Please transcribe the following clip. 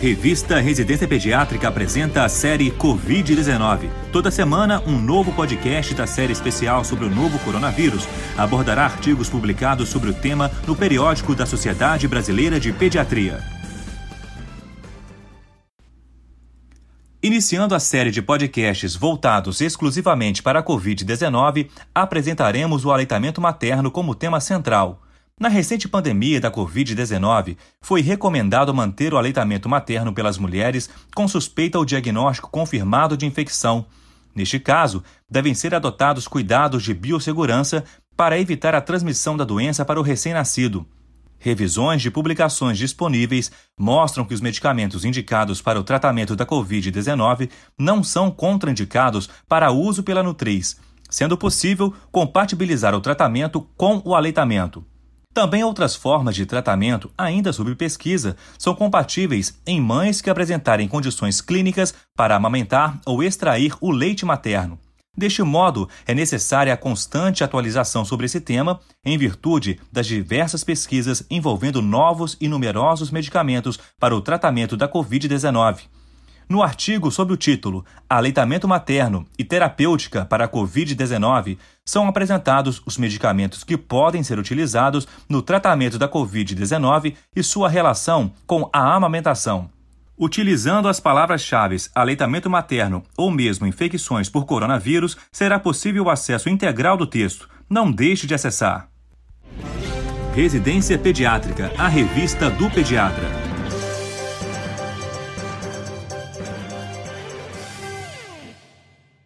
Revista Residência Pediátrica apresenta a série Covid-19. Toda semana, um novo podcast da série especial sobre o novo coronavírus abordará artigos publicados sobre o tema no periódico da Sociedade Brasileira de Pediatria. Iniciando a série de podcasts voltados exclusivamente para a Covid-19, apresentaremos o aleitamento materno como tema central. Na recente pandemia da Covid-19, foi recomendado manter o aleitamento materno pelas mulheres com suspeita ou diagnóstico confirmado de infecção. Neste caso, devem ser adotados cuidados de biossegurança para evitar a transmissão da doença para o recém-nascido. Revisões de publicações disponíveis mostram que os medicamentos indicados para o tratamento da Covid-19 não são contraindicados para uso pela nutriz, sendo possível compatibilizar o tratamento com o aleitamento. Também outras formas de tratamento, ainda sob pesquisa, são compatíveis em mães que apresentarem condições clínicas para amamentar ou extrair o leite materno. Deste modo, é necessária a constante atualização sobre esse tema, em virtude das diversas pesquisas envolvendo novos e numerosos medicamentos para o tratamento da Covid-19. No artigo sob o título Aleitamento materno e terapêutica para a Covid-19, são apresentados os medicamentos que podem ser utilizados no tratamento da Covid-19 e sua relação com a amamentação. Utilizando as palavras-chave aleitamento materno ou mesmo infecções por coronavírus, será possível o acesso integral do texto. Não deixe de acessar. Residência Pediátrica, a revista do pediatra.